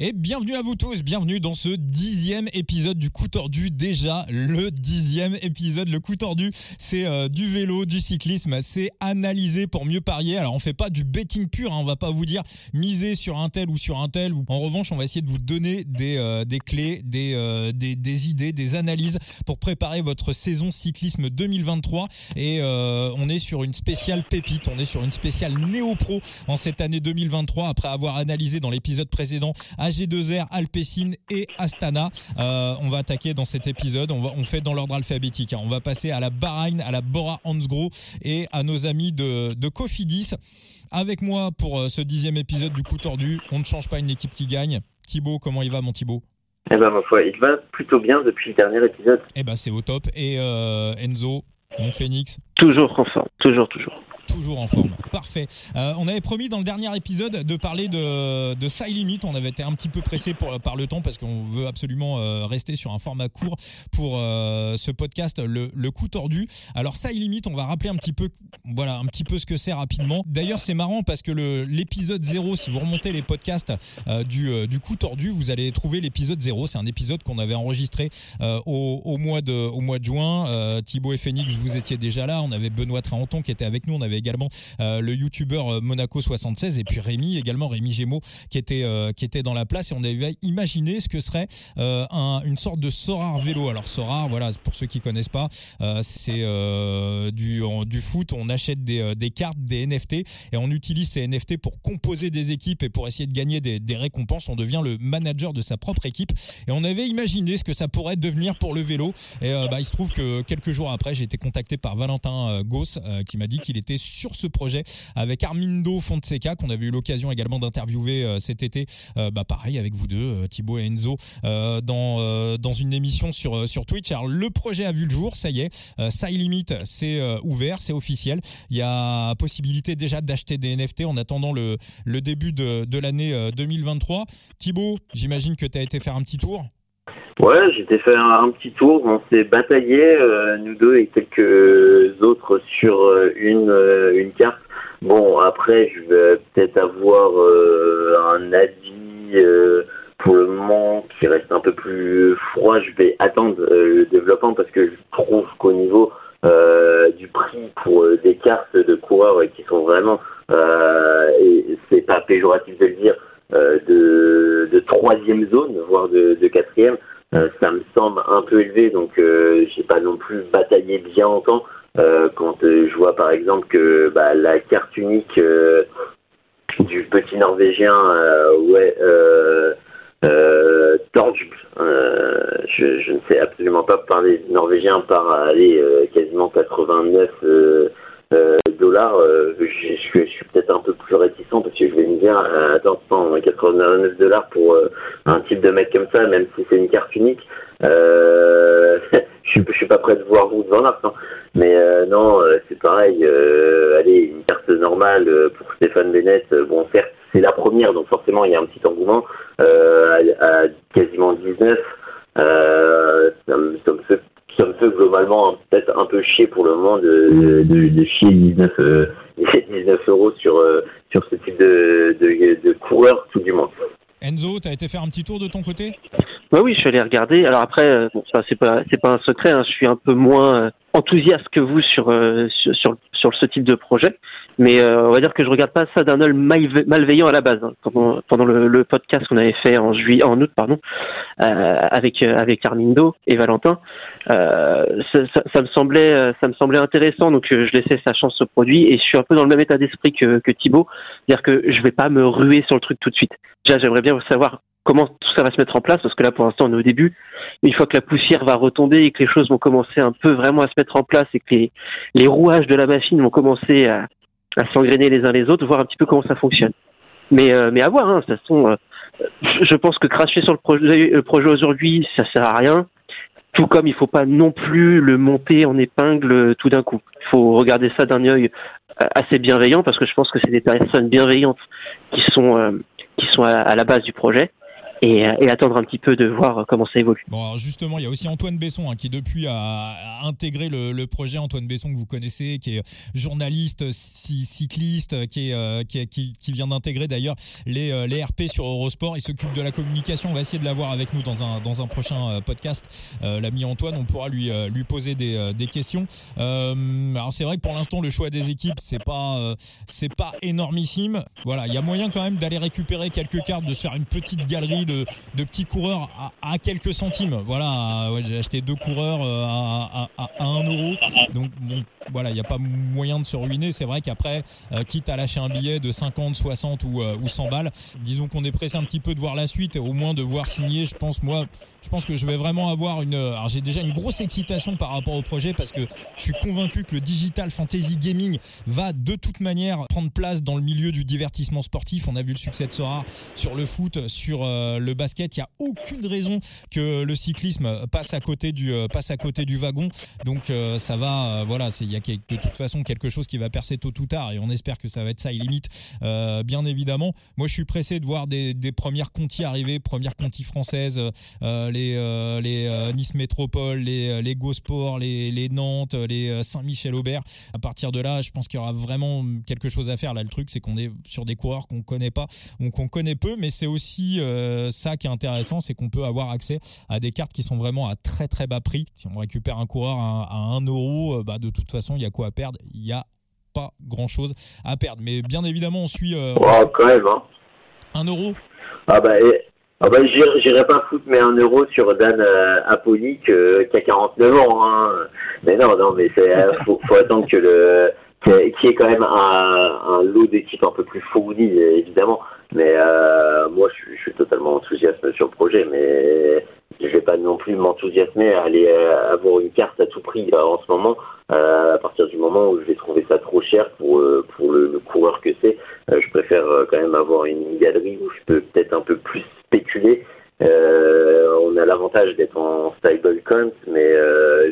Et bienvenue à vous tous, bienvenue dans ce dixième épisode du coup tordu. Déjà le dixième épisode, le coup tordu, c'est euh, du vélo, du cyclisme, c'est analysé pour mieux parier. Alors on fait pas du betting pur, hein, on va pas vous dire miser sur un tel ou sur un tel. En revanche, on va essayer de vous donner des, euh, des clés, des, euh, des, des, idées, des analyses pour préparer votre saison cyclisme 2023. Et on est sur une spéciale pépite, on est sur une spéciale néo-pro en cette année 2023 après avoir analysé dans l'épisode précédent AG2R, Alpecin et Astana. Euh, on va attaquer dans cet épisode. On, va, on fait dans l'ordre alphabétique. Hein. On va passer à la Bahreïn, à la Bora Hansgrohe et à nos amis de, de Cofidis. Avec moi pour euh, ce dixième épisode du coup tordu. On ne change pas une équipe qui gagne. Thibaut, comment il va mon Thibaut? Eh ben ma foi, il va plutôt bien depuis le dernier épisode. Eh ben c'est au top. Et euh, Enzo, mon Phoenix? Toujours en forme, toujours, toujours toujours en forme. Parfait. Euh, on avait promis dans le dernier épisode de parler de, de Side Limit. On avait été un petit peu pressé par le temps parce qu'on veut absolument euh, rester sur un format court pour euh, ce podcast, le, le, coup tordu. Alors Side Limit, on va rappeler un petit peu, voilà, un petit peu ce que c'est rapidement. D'ailleurs, c'est marrant parce que l'épisode 0, si vous remontez les podcasts du, du coup tordu, vous allez trouver l'épisode 0. C'est un épisode qu'on avait enregistré au, au, mois de, au mois de juin. Thibaut et Phoenix, vous étiez déjà là. On avait Benoît Tréanton qui était avec nous. On avait également euh, le youtubeur euh, Monaco 76 et puis Rémi également Rémi Gémeaux qui était euh, qui était dans la place et on avait imaginé ce que serait un, une sorte de Sorar vélo. Alors Sorar, voilà pour ceux qui connaissent pas, c'est du du foot. On achète des, des cartes, des NFT et on utilise ces NFT pour composer des équipes et pour essayer de gagner des, récompenses. On devient le manager de sa propre équipe et on avait imaginé ce que ça pourrait devenir pour le vélo. Et bah, il se trouve que quelques jours après, j'ai été contacté par Valentin Goss qui m'a dit qu'il était sur ce projet avec Armindo Fonseca qu'on avait eu l'occasion également d'interviewer euh, cet été. Euh, bah pareil avec vous deux, euh, Thibaut et Enzo, dans une émission sur sur Twitch. Alors le projet a vu le jour, ça y est. Side Limit, c'est ouvert, c'est officiel. Il y a possibilité déjà d'acheter des NFT en attendant le le début de de l'année 2023. Thibaut, j'imagine que tu as été faire un petit tour. Ouais, j'étais fait un, petit tour. On s'est bataillé, euh, nous deux et quelques autres, sur euh, une, euh, une carte. Bon, après, je vais peut-être avoir un avis pour le moment qui reste un peu plus froid. Je vais attendre le développement parce que je trouve qu'au niveau du prix pour des cartes de coureurs qui sont vraiment, et c'est pas péjoratif de le dire, de, de troisième zone, voire de, de quatrième, euh, ça me semble un peu élevé, donc euh, j'ai pas non plus bataillé bien longtemps. Euh, quand je vois par exemple que bah, la carte unique du petit Norvégien, ouais, tordu, je, je, ne sais absolument pas parler norvégien par aller quasiment 89 dollars, euh, je, suis peut-être un peu plus réticent parce que je vais me dire, euh, attends, 89 dollars pour euh, un type de mec comme ça, même si c'est une carte unique, je, suis, je suis pas prêt de voir vous devant. Hein. Mais non, c'est pareil. allez, une carte normale pour Stéphane Bennett. bon, certes, c'est la première, donc forcément il y a un petit engouement à, quasiment 19. ça ça me fait ça me fait globalement peut-être un peu chier pour le moment de, de, de chier 19, 19 euh, euros sur, euh, sur ce type de, de, de coureur, tout du moins. Enzo, tu as été faire un petit tour de ton côté? Bah Oui, je suis allé regarder. Alors après, euh, bon, ça c'est pas c'est pas un secret. Hein. Je suis un peu moins enthousiaste que vous sur, sur, sur sur ce type de projet. Mais euh, on va dire que je regarde pas ça d'un œil malveillant à la base. Hein. Pendant, pendant le, le, podcast qu'on avait fait en juillet, en août, pardon, euh, avec euh, avec Armindo et Valentin, euh, ça, me semblait euh, ça me semblait intéressant. Donc je laissais sa chance au produit et je suis un peu dans le même état d'esprit que, que Thibaut, c'est-à-dire que je vais pas me ruer sur le truc tout de suite. Déjà, j'aimerais bien savoir comment tout ça va se mettre en place parce que là pour l'instant on est au début une fois que la poussière va retomber et que les choses vont commencer un peu vraiment à se mettre en place et que les, les rouages de la machine vont commencer à, à s'engrainer les uns les autres, voir un petit peu comment ça fonctionne. Mais, euh, mais à voir, hein, de toute façon, euh, je pense que cracher sur le projet, aujourd'hui, ça sert à rien. Tout comme il faut pas non plus le monter en épingle tout d'un coup. Il faut regarder ça d'un œil euh, assez bienveillant parce que je pense que c'est des personnes bienveillantes qui sont qui sont à, la base du projet et, attendre un petit peu de voir comment ça évolue. Bon, justement, il y a aussi Antoine Besson hein, qui depuis a, intégré le, projet. Antoine Besson que vous connaissez, qui est journaliste, cycliste, qui, est, qui, vient d'intégrer d'ailleurs les, les RP sur Eurosport. Il s'occupe de la communication. On va essayer de l'avoir avec nous dans un, dans un prochain podcast. L'ami Antoine, on pourra lui, lui poser des, des questions. alors c'est vrai que pour l'instant, le choix des équipes, c'est pas, c'est pas énormissime. Voilà, il y a moyen quand même d'aller récupérer quelques cartes, de se faire une petite galerie de, de petits coureurs à, quelques centimes. Voilà, j'ai acheté deux coureurs euh, à 1 euro. Donc bon, voilà, il n'y a pas moyen de se ruiner. C'est vrai qu'après, euh, quitte à lâcher un billet de 50, 60 ou, euh, ou 100 balles, disons qu'on est pressé un petit peu de voir la suite, au moins de voir signer. Je pense, moi, je pense que je vais vraiment avoir une. Alors, j'ai déjà une grosse excitation par rapport au projet parce que je suis convaincu que le digital fantasy gaming va de toute manière prendre place dans le milieu du divertissement sportif. On a vu le succès de Sora sur le foot, sur euh, le basket. Il n'y a aucune raison que le cyclisme passe à côté du, passe à côté du wagon. Donc, ça va, voilà, c'est y a de toute façon quelque chose qui va percer tôt ou tard et on espère que ça va être ça et limite. Euh, bien évidemment moi je suis pressé de voir des, premières contis arriver premières contis françaises euh, les euh, les Nice Métropole les les Gosport les, les Nantes les Saint-Michel-Aubert. À partir de là je pense qu'il y aura vraiment quelque chose à faire. Là le truc c'est qu'on est sur des coureurs qu'on connaît pas ou qu'on connaît peu mais c'est aussi ça qui est intéressant c'est qu'on peut avoir accès à des cartes qui sont vraiment à très très bas prix. Si on récupère un coureur à, 1 euro bah de toute façon il y a quoi à perdre? Il n'y a pas grand chose à perdre. Mais bien évidemment, on suit. Euh, quand même, hein. Un euro Ah bah, ah bah j'irai pas foutre mais un euro sur Dan euh, euh, qui a 49 ans. Hein. Mais non, non, mais c'est euh, faut, attendre que le qui est quand même un, lot d'équipe un peu plus fourni évidemment. Mais moi, je, suis totalement enthousiaste sur le projet, mais je vais pas non plus m'enthousiasmer à aller avoir une carte à tout prix en ce moment. Euh, à partir du moment où je vais trouver ça trop cher pour euh, pour le, coureur que c'est, euh, je préfère quand même avoir une galerie où je peux peut-être un peu plus spéculer. On a l'avantage d'être en stable count, mais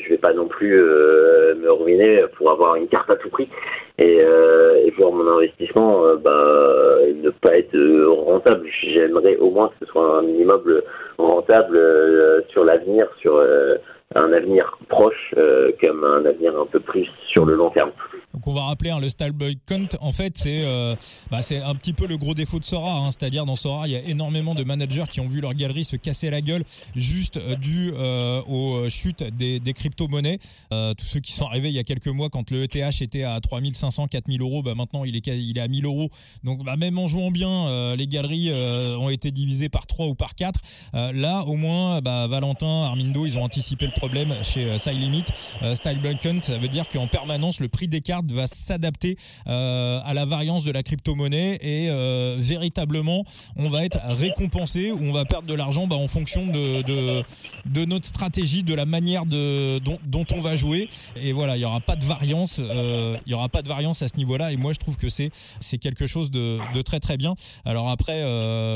je vais pas non plus me ruiner pour avoir une carte à tout prix et, et voir mon investissement bah, ne pas être rentable. J'aimerais au moins que ce soit un minimum rentable sur l'avenir, sur un avenir proche euh, comme un avenir un peu plus sur le long terme. Donc on va rappeler hein, le Styleboy Count en fait c'est euh, bah, c'est un petit peu le gros défaut de Sora hein. c'est-à-dire dans Sora il y a énormément de managers qui ont vu leur galerie se casser la gueule juste euh, dû aux chutes des, crypto-monnaies tous ceux qui sont arrivés il y a quelques mois quand le ETH était à 3500 4000 euros bah, maintenant il est, il est à 1000 euros donc bah, même en jouant bien les galeries ont été divisées par 3 ou par 4 là au moins bah, Valentin Armindo ils ont anticipé le problème chez euh, Limit. Euh, Style Hunt, ça veut dire qu'en permanence, le prix des cartes va s'adapter euh, à la variance de la crypto-monnaie et euh, véritablement, on va être récompensé ou on va perdre de l'argent bah, en fonction de, de, notre stratégie, de la manière de, dont, dont, on va jouer. Et voilà, il n'y aura pas de variance, il y aura pas de variance à ce niveau-là. Et moi, je trouve que c'est c'est quelque chose de, très très bien. Alors après,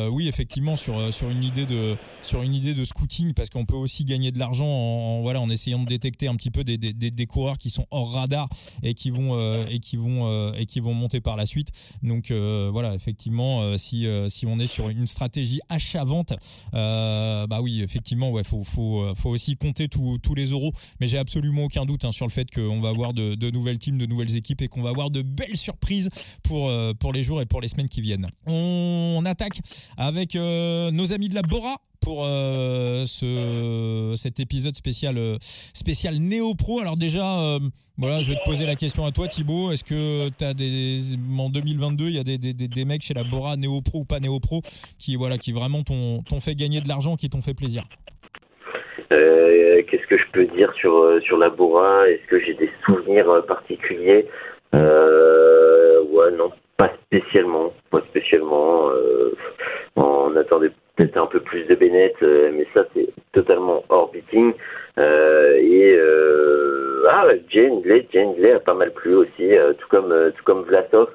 oui, effectivement, sur sur une idée de sur une idée de scouting, parce qu'on peut aussi gagner de l'argent en voilà, en essayant de détecter un petit peu des, des, des coureurs qui sont hors radar et qui vont, euh, et qui vont, euh, et qui vont monter par la suite. Donc euh, voilà, effectivement, si, si on est sur une stratégie achat-vente, bah oui, effectivement, ouais, faut, faut, faut aussi compter tous les euros. Mais j'ai absolument aucun doute hein, sur le fait qu'on va avoir de, de, nouvelles teams, de nouvelles équipes et qu'on va avoir de belles surprises pour, pour les jours et pour les semaines qui viennent. On, attaque avec nos amis de la Bora pour euh, ce, cet épisode spécial, euh, spécial Néo Pro. Alors déjà, euh, voilà, je vais te poser la question à toi Thibaut. Est-ce que tu as des, en 2022, il y a des, des, des, mecs chez la Bora Néo Pro ou pas Néo Pro qui, voilà, qui vraiment t'ont fait gagner de l'argent, qui t'ont fait plaisir? Qu'est-ce que je peux dire sur, sur la Bora? Est-ce que j'ai des souvenirs particuliers? Ouais, non, pas spécialement. Pas spécialement. on attendait peut-être un peu plus de Bennett, euh, mais ça c'est totalement hors beating. Euh, et euh, ah, Jane Glay, Jane Glay a pas mal plu aussi, tout comme tout comme Vlasov,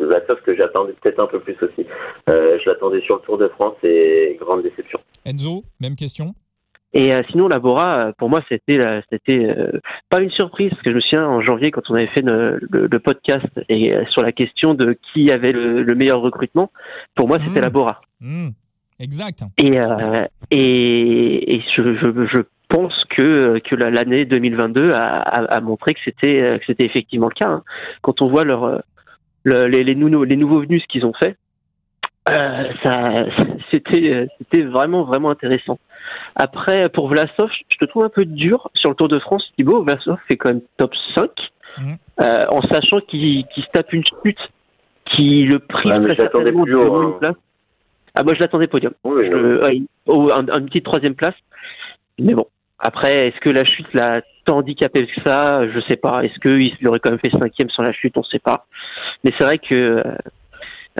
Vlasov que j'attendais peut-être un peu plus aussi. je l'attendais sur le Tour de France et grande déception. Enzo, même question? Et sinon, la Bora, pour moi, c'était c'était pas une surprise parce que je me souviens en janvier quand on avait fait le, le, podcast et sur la question de qui avait le, meilleur recrutement. Pour moi, c'était mmh. la Bora. Mmh. Exact. Et, euh, et, et je, je, je, pense que, que l'année 2022 a, a, montré que c'était que c'était effectivement le cas. Hein. Quand on voit leur, le, les, les, nouveaux, les nouveaux venus ce qu'ils ont fait, euh, ça c'était c'était vraiment vraiment intéressant. Après pour Vlasov, je te trouve un peu dur sur le Tour de France. Thibaut Vlasov fait quand même top 5 mmh. euh, en sachant qu'il qu se tape une chute qui le prive ouais, très certainement de une place. Ah, moi, je l'attendais podium. Oui, je, oh, un, une petite troisième place. Mais bon. Après, est-ce que la chute l'a tant handicapé que ça? Je sais pas. Est-ce qu'il aurait quand même fait cinquième sans la chute? On sait pas. Mais c'est vrai que euh,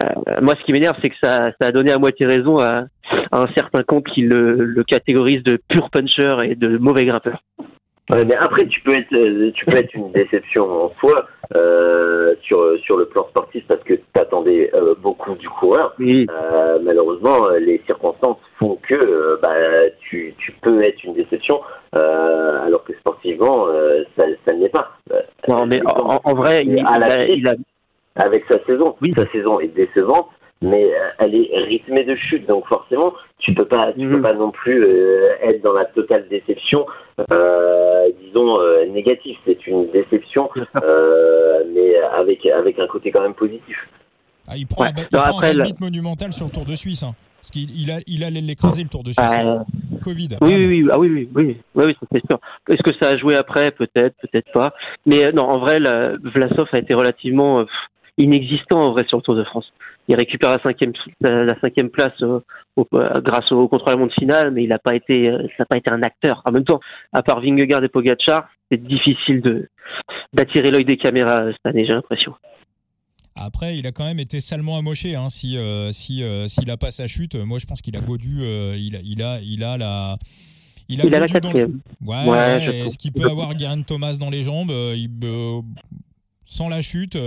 euh, moi, ce qui m'énerve, c'est que ça, ça, a donné à moitié raison à, à un certain compte qui le, le, catégorise de pur puncher et de mauvais grimpeur. Ouais, mais après, tu peux être, euh, tu peux être une déception en soi euh, sur sur le plan sportif parce que tu attendais euh, beaucoup du coureur. Oui. Euh, malheureusement, les circonstances font que bah, tu, tu peux être une déception, alors que sportivement, ça, ça ne l'est pas. Non, mais en, en vrai, il, a, avec sa saison. Oui, sa saison est décevante mais euh, elle est rythmée de chute, donc forcément, tu peux pas, tu peux mhm. pas non plus euh, être dans la totale déception, euh, disons euh, négative. C'est une déception, mais avec avec un côté quand même positif. Ah, il prend, ouais. un, il prend après, un le... monumental sur le Tour de Suisse. Hein. Parce qu'il il a, il allait l'écraser le Tour de Suisse. Euh... Covid. Oui, oui, oui, ah, oui, oui, oui, oui, oui c'est sûr. Est-ce que ça a joué après? Peut-être, peut-être pas. Mais non, en vrai, la, Vlasov a été relativement inexistant en vrai sur le Tour de France il récupère la cinquième, la cinquième place euh, au, euh, grâce au contre-la-montre final, mais il n'a pas été, euh, ça n'a pas été un acteur. En même temps, à part Vingegaard et Pogacar, c'est difficile de d'attirer l'œil des caméras cette année, j'ai l'impression. Après, il a quand même été salement amoché. Hein, si si s'il a pas sa chute, moi je pense qu'il a godu. il, a, il a il a la il a, il a la quatrième. Ouais. ouais Est-ce qu'il peut avoir Garen Thomas dans les jambes il, Sans la chute,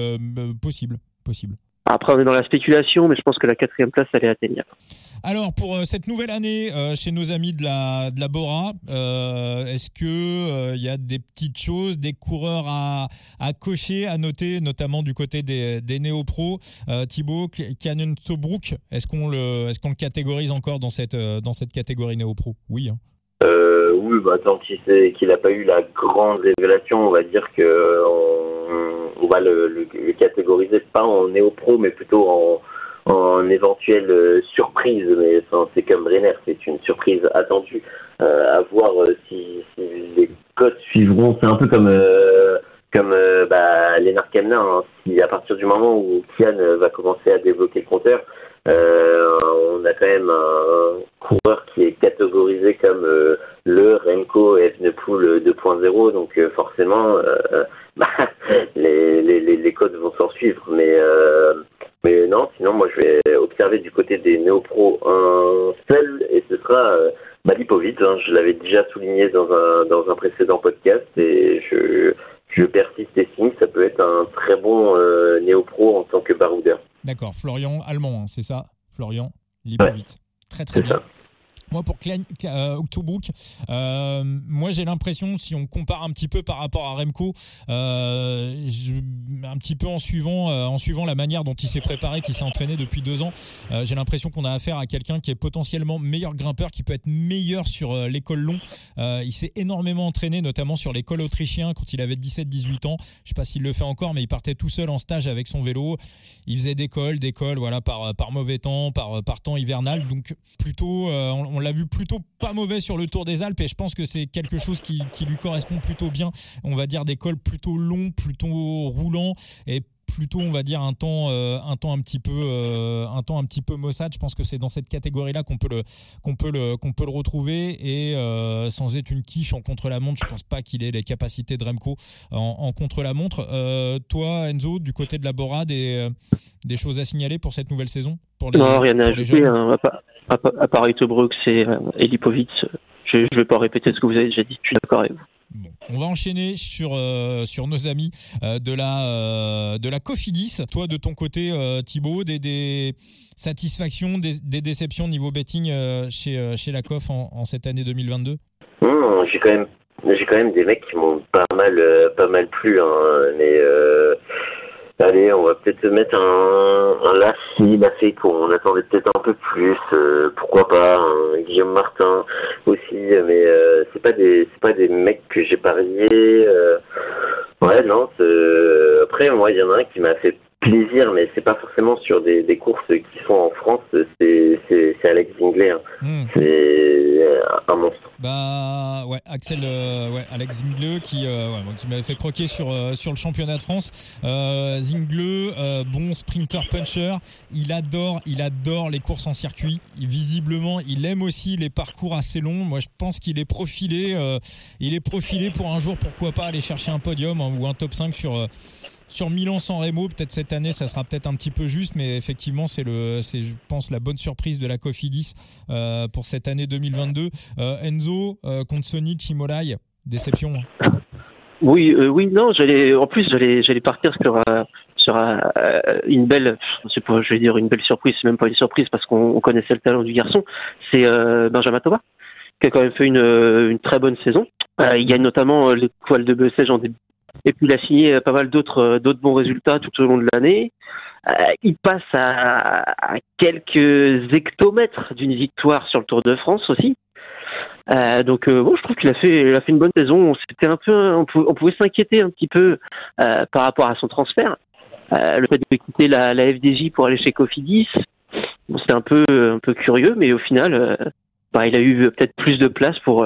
possible, possible. Après, on est dans la spéculation, mais je pense que la quatrième place, elle est atteignable. Alors, pour euh, cette nouvelle année, euh, chez nos amis de la, de la Bora, euh, est-ce qu'il il y a des petites choses, des coureurs à, à cocher, à noter, notamment du côté des, des néo-pros? Thibaut, est-ce qu'on le, est qu'on le catégorise encore dans cette, dans cette catégorie néo-pro? Oui. Hein. Oui, bah, tant qu'il n'a pas eu la grande révélation, on va dire que on, on va le, le, le, catégoriser pas en néo-pro, mais plutôt en, en éventuelle euh, surprise. Mais c'est comme Brenner, c'est une surprise attendue. Euh, à voir euh, si, si, les codes suivront. C'est un peu comme euh, comme euh, bah, Lennart Kemna. Hein. Si à partir du moment où Kian va commencer à débloquer le compteur, euh, on a quand même un coureur qui est catégorisé comme euh, le Remco Evenepoel 2.0, donc euh, forcément bah, les, les, les, codes vont s'en suivre. Mais, mais non, sinon moi je vais observer du côté des néo-pros un seul et ce sera Malipovic. Hein. Je l'avais déjà souligné dans un, dans un précédent podcast et je je persiste et signe, ça peut être un très bon euh, néo-pro en tant que baroudeur. D'accord, Florian Allemand, hein, c'est ça? Florian Lipovic. Ouais. Très très bien. Ça. Moi, pour Klein, euh, euh, moi j'ai l'impression, si on compare un petit peu par rapport à Remco, euh, un petit peu en suivant, euh, en suivant la manière dont il s'est préparé, qu'il s'est entraîné depuis deux ans, j'ai l'impression qu'on a affaire à quelqu'un qui est potentiellement meilleur grimpeur, qui peut être meilleur sur l'école long. il s'est énormément entraîné, notamment sur l'école autrichien quand il avait 17-18 ans. Je sais pas s'il le fait encore, mais il partait tout seul en stage avec son vélo. Il faisait des cols, des cols, voilà, par, par mauvais temps, par, par temps hivernal. Donc plutôt, on, on l'a vu plutôt pas mauvais sur le Tour des Alpes et je pense que c'est quelque chose qui, qui, lui correspond plutôt bien. On va dire des cols plutôt longs, plutôt roulants et plutôt on va dire un temps euh, un temps un petit peu euh, un temps un petit peu maussade. Je pense que c'est dans cette catégorie là qu'on peut le qu'on peut le qu'on peut le retrouver et euh, sans être une quiche en contre la montre je pense pas qu'il ait les capacités de Remco en, en contre la montre toi Enzo du côté de la Bora des des choses à signaler pour cette nouvelle saison? Pour les, non rien à ajouter hein, à part Tobruk c'est Elipovic je ne vais pas répéter ce que vous avez déjà dit je suis d'accord avec vous. Bon, on va enchaîner sur euh, sur nos amis euh, de la euh, de la Cofidis. Toi, de ton côté, euh, Thibaut, des, des satisfactions, des, des, déceptions niveau betting euh, chez euh, chez la Cof en, en, cette année 2022 mmh, J'ai quand même j'ai quand même des mecs qui m'ont pas mal pas mal plu, hein, mais Allez, on va peut-être mettre un, un Lassie, Lafay qu'on attendait peut-être un peu plus. Euh, pourquoi pas un Guillaume Martin aussi, mais euh, c'est pas des c'est pas des mecs que j'ai parié. Euh, ouais, non. Après, moi, il y en a un qui m'a fait plaisir, mais c'est pas forcément sur des, des, courses qui sont en France. C'est Alex Zingler. Hein. Hmm. C'est un monstre. Bah ouais, Axel, euh, ouais, Alex Zingle qui, euh, ouais, qui m'avait fait croquer sur euh, sur le championnat de France. Euh, Zingle, bon sprinter puncher, il adore, il adore les courses en circuit. visiblement, il aime aussi les parcours assez longs. Moi, je pense qu'il est profilé, il est profilé pour un jour, pourquoi pas aller chercher un podium hein, ou un top 5 sur sur Milan sans Remo, peut-être cette année, ça sera peut-être un petit peu juste, mais effectivement, c'est le, je pense, la bonne surprise de la Cofidis euh, pour cette année 2022. Euh, Enzo euh, contre Sonic, Chimolai, déception. Hein. Oui, euh, oui, non, j'allais, en plus, j'allais, partir sur sur une belle, je vais dire une belle surprise, c'est même pas une surprise parce qu'on connaissait le talent du garçon. C'est Benjamin Thomas qui a quand même fait une, très bonne saison. il y a notamment l'étoile de Bessège en début et puis il a signé euh, pas mal d'autres euh, d'autres bons résultats tout au long de l'année. Euh, il passe à, quelques hectomètres d'une victoire sur le Tour de France aussi. Donc bon, je trouve qu'il a fait, il a fait une bonne saison. C'était un peu, on pouvait, s'inquiéter un petit peu par rapport à son transfert. Le fait de quitter la, la, FDJ pour aller chez Cofidis, bon, c'était un peu, un peu curieux, mais au final, bah, il a eu peut-être plus de place pour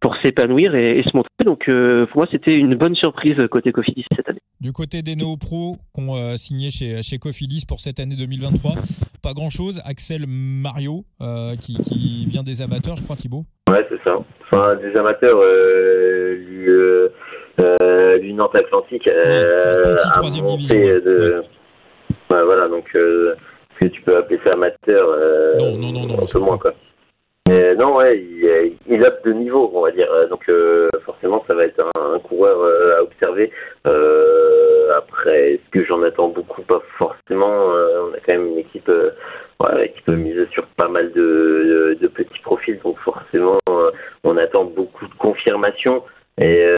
pour s'épanouir et, se montrer. Donc euh, pour moi, c'était une bonne surprise côté Cofidis cette année. Du côté des néo-pros qu'on a euh, signé chez, chez Cofidis pour cette année 2023, pas grand-chose. Axel Mario, euh, qui, qui, vient des amateurs, je crois, Thibaut Ouais, c'est ça. Enfin, des amateurs, lui, lui Nantes Atlantique. Ouais, troisième division. De... Ouais. voilà, donc que tu peux appeler ça amateur non, non, non, non, un peu moins, quoi. Non, ouais, il, il up de niveau, on va dire. Donc euh, forcément, ça va être un, coureur euh, à observer. Euh, après, est-ce que j'en attends beaucoup? Pas forcément. on a quand même une équipe ouais, sur pas mal de, de, de petits profils, donc forcément, on attend beaucoup de confirmations. Et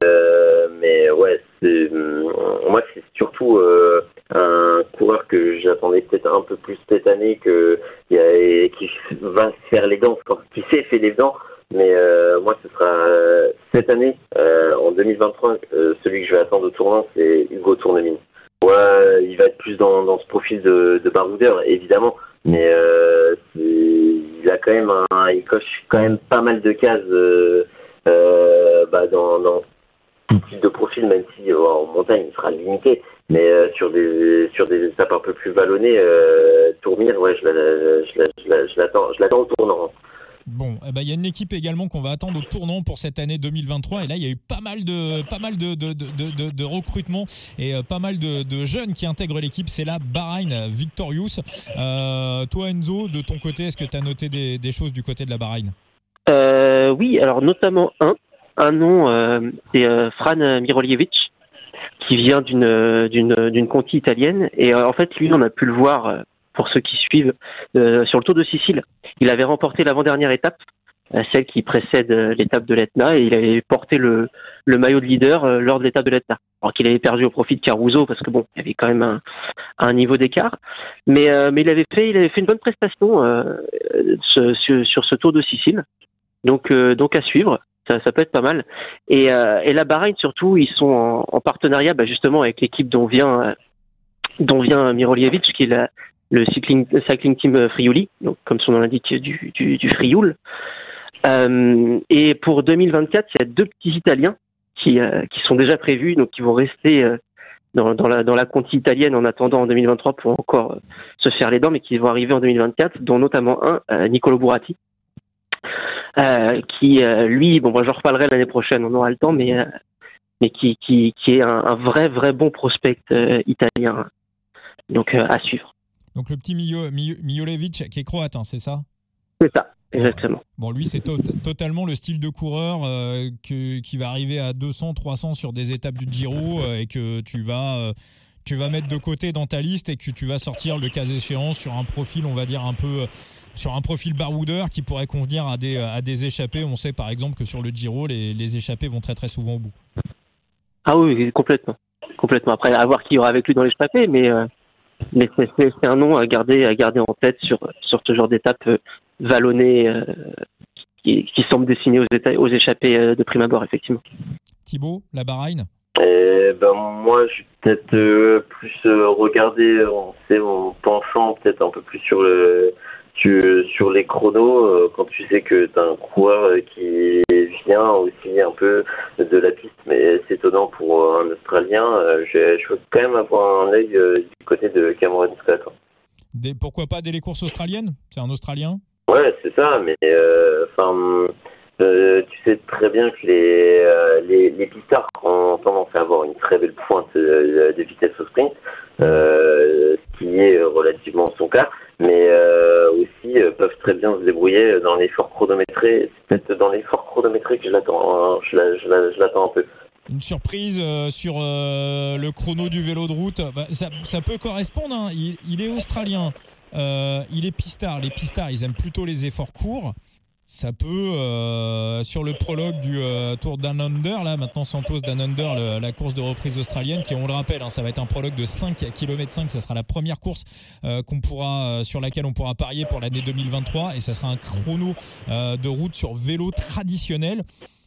mais ouais, moi c'est surtout un coureur que j'attendais peut-être un peu plus cette année que qui va se faire les dents, qui s'est fait les dents. Mais euh, moi, ce sera euh, cette année, euh, en 2023, celui que je vais attendre au tournant, c'est Hugo Tournemine. Ouais, il va être plus dans, dans ce profil de, de baroudeur, évidemment, mais il a quand même il coche quand même pas mal de cases bah, dans, type de profil, même si en montagne il sera limité. Mais euh, sur des sur des étapes un peu plus vallonnées, euh, Tourmire, ouais, je l'attends, je l'attends au tournant. Bon, eh ben, il y a une équipe également qu'on va attendre au tournant pour cette année 2023. Et là, il y a eu pas mal de, pas mal de, de, de, de recrutements et euh, pas mal de, jeunes qui intègrent l'équipe. C'est là Bahreïn Victorious. Euh, toi, Enzo, de ton côté, est-ce que tu as noté des, des, choses du côté de la Bahreïn? Euh, Oui, alors notamment un. Un nom, euh, c'est Fran Mirolievich qui vient d'une d'une d'une conti italienne et euh, en fait lui on a pu le voir euh, pour ceux qui suivent euh, sur le Tour de Sicile. Il avait remporté l'avant-dernière étape, celle qui précède l'étape de l'Etna et il avait porté le le maillot de leader lors de l'étape de l'Etna. Alors qu'il avait perdu au profit de Caruso parce que bon, il y avait quand même un, un niveau d'écart, mais mais il avait fait il avait fait une bonne prestation sur, sur ce Tour de Sicile. Donc donc à suivre ça, peut être pas mal. Et, euh, et la Bahreïn surtout, ils sont en, en partenariat bah, justement avec l'équipe dont vient euh, dont vient qui est le cycling, cycling team Friuli, donc comme son nom l'indique du, du, Frioul. Euh, et pour 2024, il y a deux petits Italiens qui, euh, sont déjà prévus, donc qui vont rester euh, dans, dans, la, dans la conti italienne en attendant en 2023 pour encore se faire les dents, mais qui vont arriver en 2024, dont notamment un, Nicolo Buratti, euh, qui euh, lui, bon, j'en reparlerai l'année prochaine, on aura le temps, mais euh, mais qui, qui, qui est un, vrai vrai bon prospect italien, donc à suivre. Donc le petit Mijolevic qui est croate, hein, c'est ça? C'est ça. Exactement. Bon, lui, c'est totalement le style de coureur que, qui va arriver à 200, 300 sur des étapes du Giro et que tu vas tu vas mettre de côté dans ta liste et que tu vas sortir le cas échéant sur un profil, on va dire un peu sur un profil baroudeur qui pourrait convenir à des, à des échappés. On sait par exemple que sur le Giro, les, les échappés vont très très souvent au bout. Ah oui, complètement. complètement. Après, à voir qui aura avec lui dans l'échappée, mais mais c'est un nom à garder à garder en tête sur sur ce genre d'étape vallonnée qui, qui, semble dessiner aux, aux échappées de prime abord, effectivement. Thibaut, la Bahreïn? Eh ben moi, je suis peut-être euh, plus euh, regardé en, en penchant peut-être un peu plus sur le sur les chronos euh, quand tu sais que tu as un coureur qui vient aussi un peu de la piste, mais c'est étonnant pour un Australien. je, je veux quand même avoir un œil du côté de Cameron Scott. Des, pourquoi pas dès les courses australiennes? C'est un Australien? Ouais, c'est ça, mais enfin. Euh, tu sais très bien que les, euh, les, pistards ont tendance à avoir une très belle pointe de, vitesse au sprint, euh, ce qui est relativement son cas, mais aussi peuvent très bien se débrouiller dans l'effort chronométré. C'est peut-être dans l'effort chronométré que je l'attends, hein. je l'attends un peu. Une surprise sur le chrono du vélo de route, bah, ça, peut correspondre. Hein. Il, est australien, il est pistard. Les pistards, ils aiment plutôt les efforts courts ça peut euh, sur le prologue du euh, Tour d'un Under là maintenant Santos d'un Under la course de reprise australienne qui on le rappelle hein, ça va être un prologue de 5 km 5 ça sera la première course euh, qu'on pourra sur laquelle on pourra parier pour l'année 2023 et ça sera un chrono de route sur vélo traditionnel.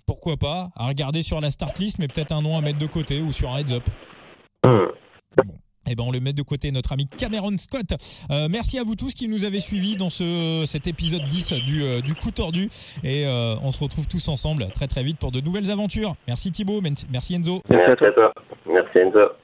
Pourquoi pas à regarder sur la start list mais peut-être un nom à mettre de côté ou sur un heads up. Bon. Eh ben on le met de côté, notre ami Cameron Scott. Euh, merci à vous tous qui nous avez suivis dans ce, cet épisode 10 du, euh, du coup tordu. Et euh, on se retrouve tous ensemble très très vite pour de nouvelles aventures. Merci Thibaut, merci Enzo. Merci à toi. Merci Enzo.